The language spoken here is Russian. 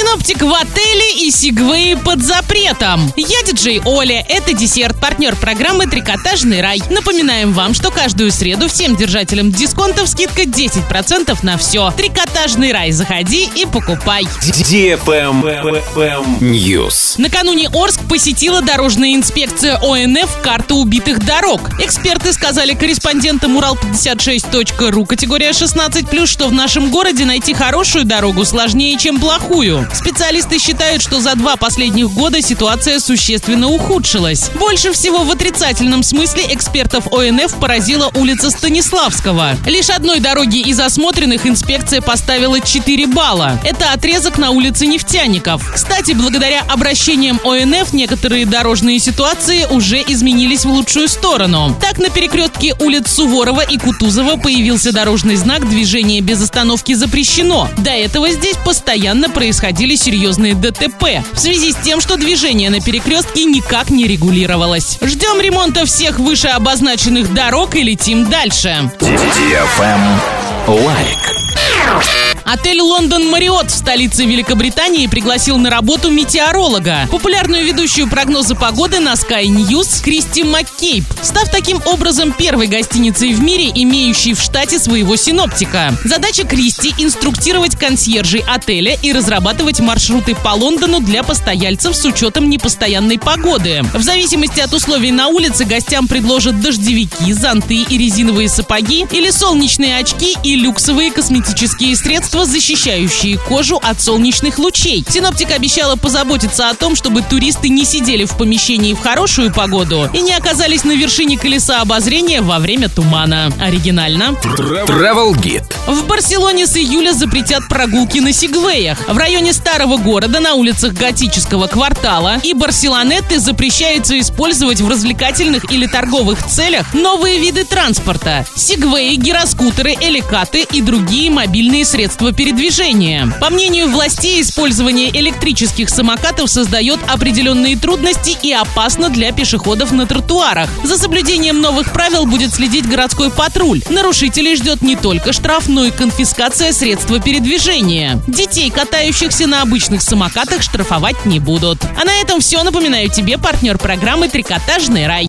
Синоптик в отеле и сигвеи под запретом. Я диджей Оля. Это десерт, партнер программы «Трикотажный рай». Напоминаем вам, что каждую среду всем держателям дисконтов скидка 10% на все. «Трикотажный рай». Заходи и покупай. News. Накануне Орск посетила дорожная инспекция ОНФ карта убитых дорог. Эксперты сказали корреспондентам Урал56.ру категория 16+, что в нашем городе найти хорошую дорогу сложнее, чем плохую. Специалисты считают, что за два последних года ситуация существенно ухудшилась. Больше всего в отрицательном смысле экспертов ОНФ поразила улица Станиславского. Лишь одной дороге из осмотренных инспекция поставила 4 балла. Это отрезок на улице Нефтяников. Кстати, благодаря обращениям ОНФ некоторые дорожные ситуации уже изменились в лучшую сторону. Так, на перекрестке улиц Суворова и Кутузова появился дорожный знак «Движение без остановки запрещено». До этого здесь постоянно происходили серьезные ДТП в связи с тем, что движение на перекрестке никак не регулировалось. Ждем ремонта всех вышеобозначенных дорог и летим дальше. Лайк. Отель «Лондон Мариот» в столице Великобритании пригласил на работу метеоролога, популярную ведущую прогнозы погоды на Sky News Кристи Маккейб, став таким образом первой гостиницей в мире, имеющей в штате своего синоптика. Задача Кристи – инструктировать консьержей отеля и разрабатывать маршруты по Лондону для постояльцев с учетом непостоянной погоды. В зависимости от условий на улице гостям предложат дождевики, зонты и резиновые сапоги или солнечные очки и люксовые косметические средства средства, защищающие кожу от солнечных лучей. Синоптик обещала позаботиться о том, чтобы туристы не сидели в помещении в хорошую погоду и не оказались на вершине колеса обозрения во время тумана. Оригинально. Travel Guide. В Барселоне с июля запретят прогулки на сегвеях. В районе старого города на улицах готического квартала и Барселонетты запрещается использовать в развлекательных или торговых целях новые виды транспорта – сегвеи, гироскутеры, эликаты и другие мобильные средства средства передвижения. По мнению властей, использование электрических самокатов создает определенные трудности и опасно для пешеходов на тротуарах. За соблюдением новых правил будет следить городской патруль. Нарушителей ждет не только штраф, но и конфискация средства передвижения. Детей, катающихся на обычных самокатах, штрафовать не будут. А на этом все. Напоминаю тебе партнер программы «Трикотажный рай».